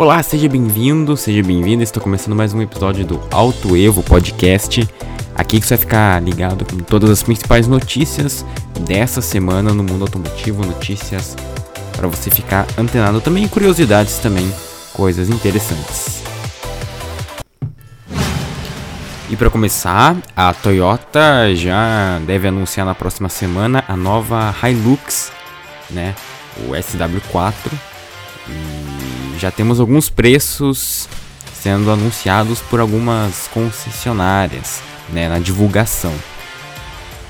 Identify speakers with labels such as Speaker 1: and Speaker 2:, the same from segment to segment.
Speaker 1: Olá, seja bem-vindo, seja bem-vinda. Estou começando mais um episódio do Alto Evo Podcast. Aqui que você vai ficar ligado com todas as principais notícias dessa semana no mundo automotivo, notícias para você ficar antenado também, curiosidades também, coisas interessantes. E para começar, a Toyota já deve anunciar na próxima semana a nova Hilux, né? O SW4. E já temos alguns preços sendo anunciados por algumas concessionárias, né, na divulgação.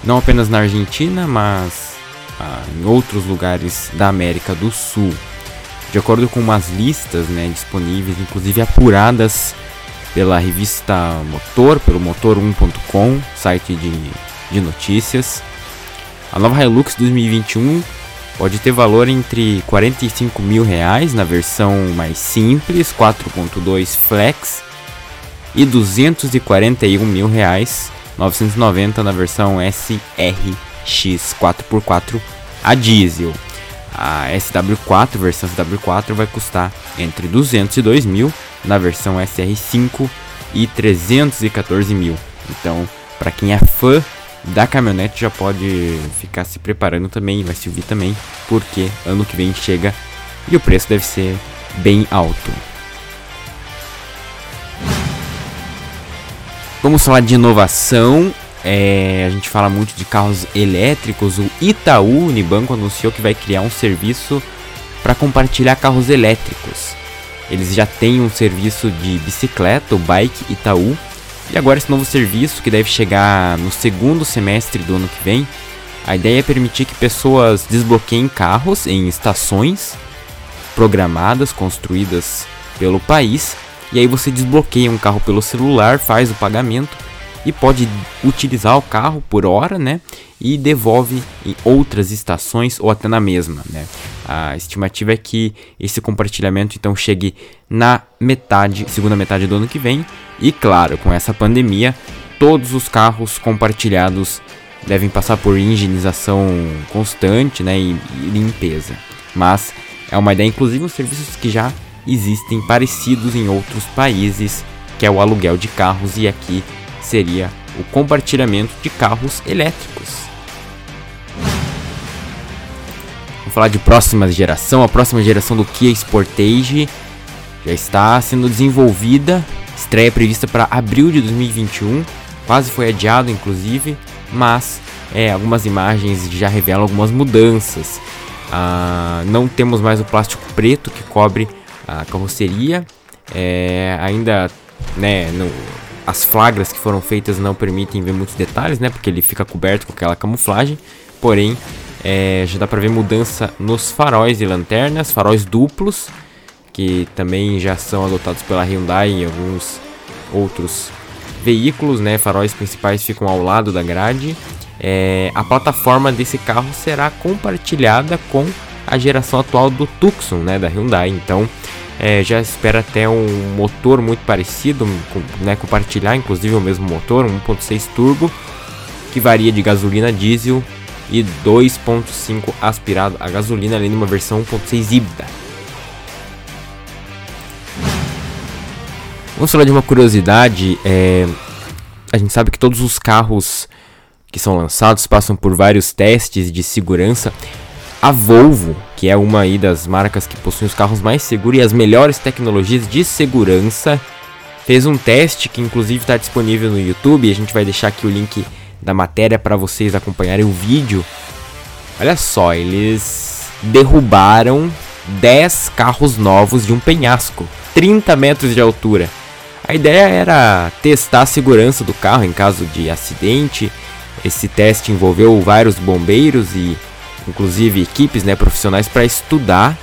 Speaker 1: Não apenas na Argentina, mas ah, em outros lugares da América do Sul. De acordo com umas listas né, disponíveis, inclusive apuradas pela revista Motor, pelo motor1.com, site de, de notícias. A nova Hilux 2021 pode ter valor entre 45 mil reais na versão mais simples, 4.2 Flex, e 241 mil reais, 990 na versão SRX 4x4 a diesel. A SW4, versão SW4 vai custar entre 202 mil na versão SR5 e 314 mil. Então, para quem é fã da caminhonete já pode ficar se preparando também, vai se ouvir também, porque ano que vem chega e o preço deve ser bem alto. Vamos falar de inovação. É, a gente fala muito de carros elétricos. O Itaú Unibanco anunciou que vai criar um serviço para compartilhar carros elétricos. Eles já têm um serviço de bicicleta, o Bike Itaú, e agora esse novo serviço que deve chegar no segundo semestre do ano que vem. A ideia é permitir que pessoas desbloqueiem carros em estações programadas, construídas pelo país, e aí você desbloqueia um carro pelo celular, faz o pagamento e pode utilizar o carro por hora, né? E devolve em outras estações ou até na mesma, né? A estimativa é que esse compartilhamento então chegue na metade, segunda metade do ano que vem. E claro, com essa pandemia, todos os carros compartilhados devem passar por higienização constante, né? E, e limpeza. Mas é uma ideia, inclusive, os serviços que já existem parecidos em outros países, que é o aluguel de carros e aqui seria o compartilhamento de carros elétricos. Vamos falar de próxima geração. A próxima geração do Kia Sportage já está sendo desenvolvida. Estreia prevista para abril de 2021. Quase foi adiado, inclusive, mas é, algumas imagens já revelam algumas mudanças. Ah, não temos mais o plástico preto que cobre a carroceria. É, ainda né, no, as flagras que foram feitas não permitem ver muitos detalhes, né? Porque ele fica coberto com aquela camuflagem. Porém, é, já dá para ver mudança nos faróis e lanternas, faróis duplos, que também já são adotados pela Hyundai em alguns outros veículos, né? Faróis principais ficam ao lado da grade. É, a plataforma desse carro será compartilhada com a geração atual do Tucson, né, da Hyundai. Então, é, já espera até um motor muito parecido, né, compartilhar inclusive o mesmo motor, 1.6 turbo, que varia de gasolina diesel e 2.5 aspirado a gasolina, além de uma versão 1.6 híbrida. Vamos falar de uma curiosidade. É, a gente sabe que todos os carros que são lançados passam por vários testes de segurança a Volvo, que é uma aí das marcas que possuem os carros mais seguros e as melhores tecnologias de segurança, fez um teste que inclusive está disponível no YouTube. A gente vai deixar aqui o link da matéria para vocês acompanharem o vídeo. Olha só, eles derrubaram 10 carros novos de um penhasco, 30 metros de altura. A ideia era testar a segurança do carro em caso de acidente. Esse teste envolveu vários bombeiros e inclusive equipes né, profissionais para estudar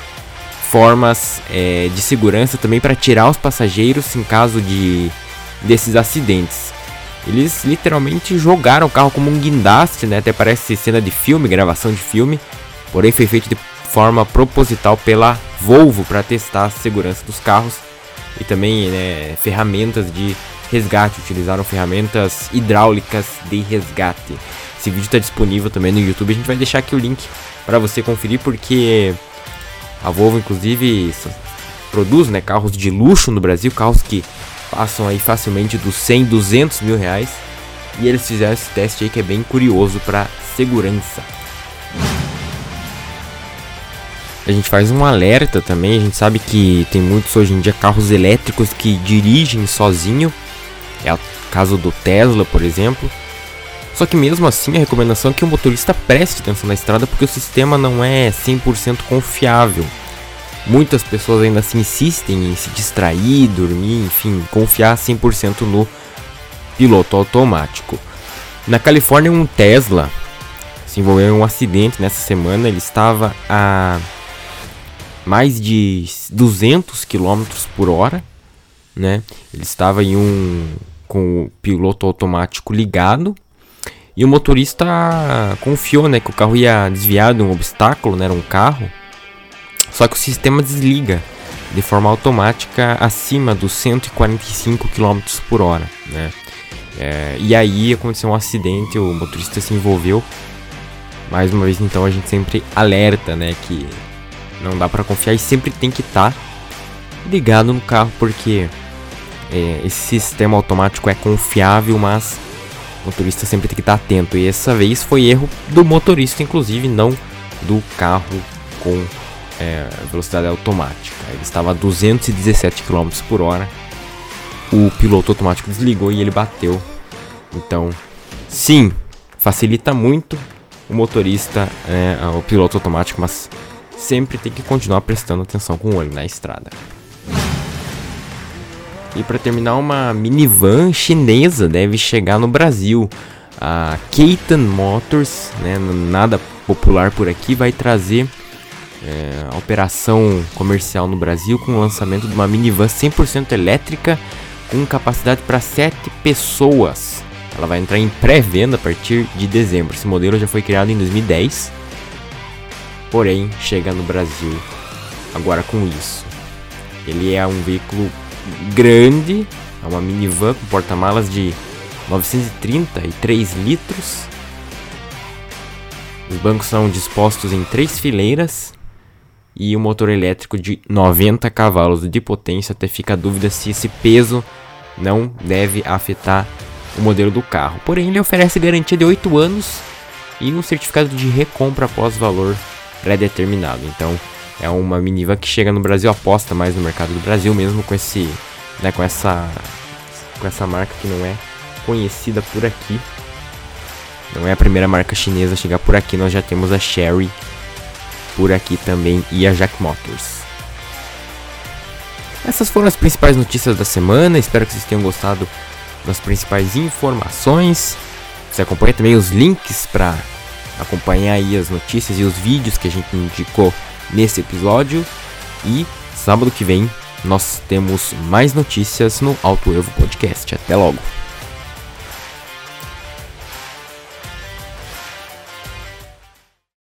Speaker 1: formas é, de segurança também para tirar os passageiros em caso de desses acidentes. Eles literalmente jogaram o carro como um guindaste, né? Até parece cena de filme, gravação de filme. Porém foi feito de forma proposital pela Volvo para testar a segurança dos carros e também né, ferramentas de resgate. Utilizaram ferramentas hidráulicas de resgate. Esse vídeo está disponível também no YouTube. A gente vai deixar aqui o link para você conferir, porque a Volvo, inclusive, produz, né, carros de luxo no Brasil, carros que passam aí facilmente dos 100, 200 mil reais. E eles fizeram esse teste aí que é bem curioso para segurança. A gente faz um alerta também, a gente sabe que tem muitos hoje em dia carros elétricos que dirigem sozinho. É o caso do Tesla, por exemplo. Só que mesmo assim a recomendação é que o motorista preste atenção na estrada porque o sistema não é 100% confiável. Muitas pessoas ainda assim insistem em se distrair, dormir, enfim, confiar 100% no piloto automático. Na Califórnia, um Tesla se envolveu em um acidente nessa semana. Ele estava a mais de 200 km por hora, né? Ele estava em um com o piloto automático ligado e o motorista confiou, né, que o carro ia desviar de um obstáculo, né, era um carro. Só que o sistema desliga de forma automática acima dos 145 km por hora, né? É, e aí aconteceu um acidente, o motorista se envolveu. Mais uma vez, então a gente sempre alerta, né, que não dá para confiar e sempre tem que estar tá ligado no carro porque é, esse sistema automático é confiável, mas motorista sempre tem que estar atento. E essa vez foi erro do motorista, inclusive, não do carro com é, velocidade automática. Ele estava a 217 km por hora. O piloto automático desligou e ele bateu. Então, sim, facilita muito o motorista, é, o piloto automático, mas sempre tem que continuar prestando atenção com o olho na estrada. E para terminar, uma minivan chinesa deve chegar no Brasil. A Keitan Motors, né, nada popular por aqui, vai trazer é, a operação comercial no Brasil com o lançamento de uma minivan 100% elétrica com capacidade para 7 pessoas. Ela vai entrar em pré-venda a partir de dezembro. Esse modelo já foi criado em 2010 porém chega no Brasil agora com isso. Ele é um veículo grande, é uma minivan com porta-malas de 933 litros. Os bancos são dispostos em três fileiras e o um motor elétrico de 90 cavalos de potência. Até fica a dúvida se esse peso não deve afetar o modelo do carro. Porém, ele oferece garantia de 8 anos e um certificado de recompra após valor pré-determinado. Então é uma minivan que chega no Brasil, aposta mais no mercado do Brasil mesmo com esse, né, com essa, com essa marca que não é conhecida por aqui. Não é a primeira marca chinesa a chegar por aqui, nós já temos a Sherry por aqui também e a Jack Motors. Essas foram as principais notícias da semana, espero que vocês tenham gostado das principais informações. Você acompanha também os links para acompanhar aí as notícias e os vídeos que a gente indicou nesse episódio. E sábado que vem nós temos mais notícias no Alto Evo Podcast. Até logo!